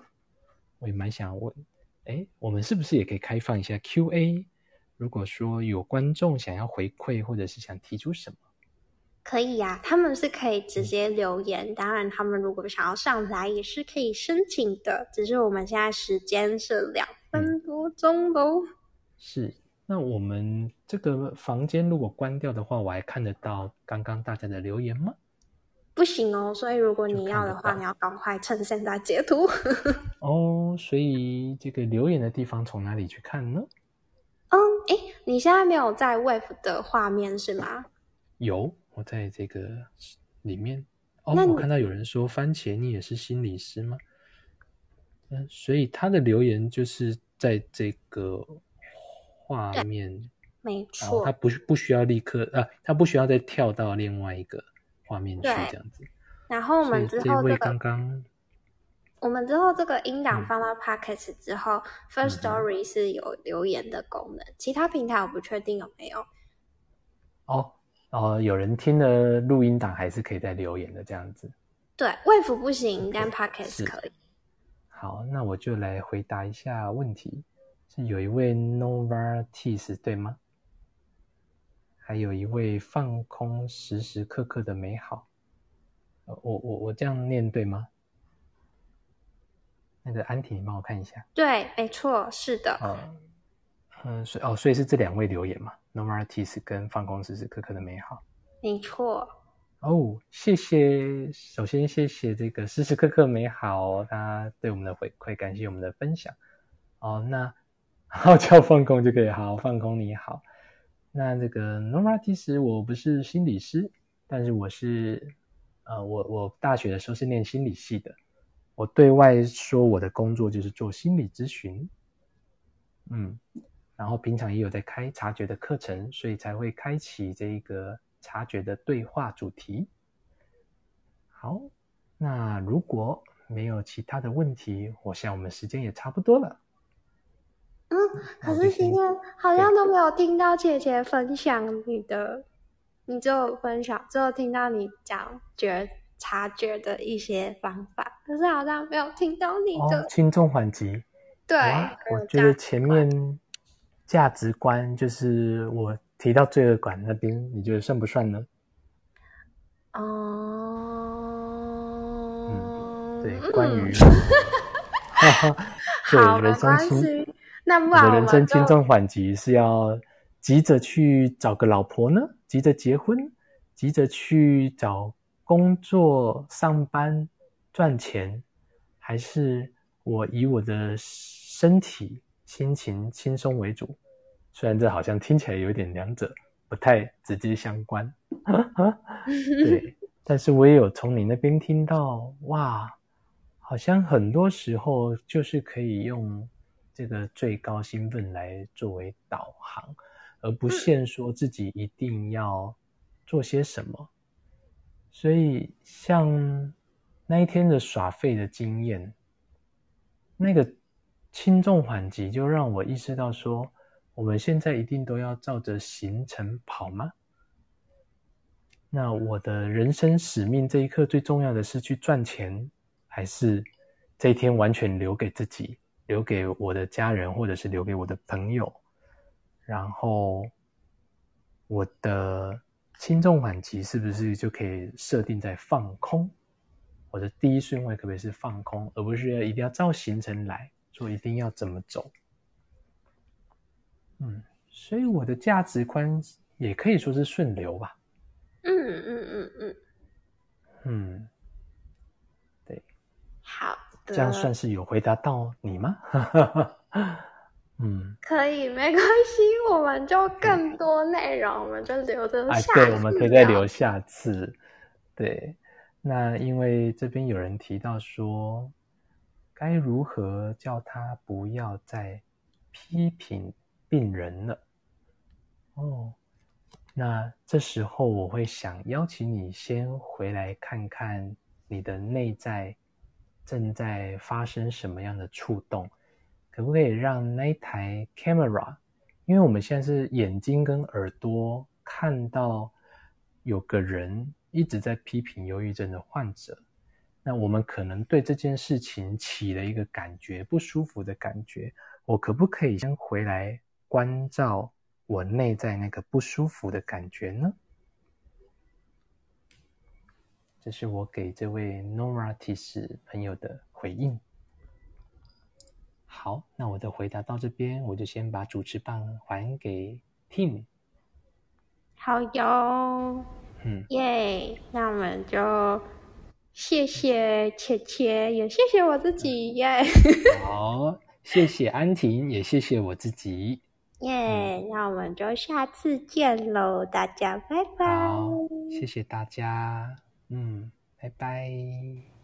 我也蛮想问，哎，我们是不是也可以开放一下 Q&A？如果说有观众想要回馈或者是想提出什么，可以呀，他们是可以直接留言。当然，他们如果想要上来也是可以申请的，只是我们现在时间是两分多钟喽。是，那我们这个房间如果关掉的话，我还看得到刚刚大家的留言吗？不行哦，所以如果你要的话，你要赶快趁现在截图。哦，所以这个留言的地方从哪里去看呢？嗯，哎，你现在没有在 Wave 的画面是吗？有，我在这个里面。哦，我看到有人说番茄，你也是心理师吗？嗯，所以他的留言就是在这个画面，没错，他不不需要立刻啊，他不需要再跳到另外一个。画面去这样子，然后我们之后这个刚刚，我们之后这个音档放到 Pockets 之后，First Story 是有留言的功能，其他平台我不确定有没有。哦哦，有人听了录音档还是可以再留言的这样子。对，卫服不行，但 Pockets 可以。好，那我就来回答一下问题。是有一位 Nova Tees 对吗？还有一位放空时时刻刻的美好，我我我这样念对吗？那个安婷，你帮我看一下。对，没错，是的。嗯嗯，所以哦，所以是这两位留言嘛，Normalities 跟放空时时刻刻的美好。没错。哦，谢谢，首先谢谢这个时时刻刻美好，他对我们的回馈，感谢我们的分享。哦，那 好叫放空就可以，好放空你好。那这个 Nora，其实我不是心理师，但是我是，呃，我我大学的时候是念心理系的。我对外说我的工作就是做心理咨询。嗯，然后平常也有在开察觉的课程，所以才会开启这个察觉的对话主题。好，那如果没有其他的问题，我想我们时间也差不多了。嗯，可是今天好像都没有听到姐姐分享你的，你只有分享，只有听到你讲觉察觉的一些方法，可是好像没有听到你的轻重缓急。对，我觉得前面。价值观就是我提到罪恶感那边，你觉得算不算呢？哦，嗯，对，关于，对人生轻，那我的人生轻重缓急是要急着去找个老婆呢？急着结婚？急着去找工作上班赚钱？还是我以我的身体？心情轻松为主，虽然这好像听起来有点两者不太直接相关，对，但是我也有从你那边听到，哇，好像很多时候就是可以用这个最高兴奋来作为导航，而不限说自己一定要做些什么。所以像那一天的耍废的经验，那个。轻重缓急，就让我意识到说，我们现在一定都要照着行程跑吗？那我的人生使命这一刻最重要的是去赚钱，还是这一天完全留给自己，留给我的家人，或者是留给我的朋友？然后我的轻重缓急是不是就可以设定在放空？我的第一顺位可不可以是放空，而不是一定要照行程来？说一定要怎么走，嗯，所以我的价值观也可以说是顺流吧。嗯嗯嗯嗯嗯，对，好的，这样算是有回答到你吗？嗯，可以，没关系，我们就更多内容，我们就留着下。对，我们可以再留下次。对，那因为这边有人提到说。该如何叫他不要再批评病人了？哦，那这时候我会想邀请你先回来看看你的内在正在发生什么样的触动，可不可以让那台 camera？因为我们现在是眼睛跟耳朵看到有个人一直在批评忧郁症的患者。那我们可能对这件事情起了一个感觉不舒服的感觉，我可不可以先回来关照我内在那个不舒服的感觉呢？这是我给这位 Nora 提示朋友的回应。好，那我的回答到这边，我就先把主持棒还给 Tim。好哟，嗯，耶，那我们就。谢谢切切，也谢谢我自己耶。好，谢谢安婷，也谢谢我自己耶。那我们就下次见喽，大家拜拜。谢谢大家，嗯，拜拜。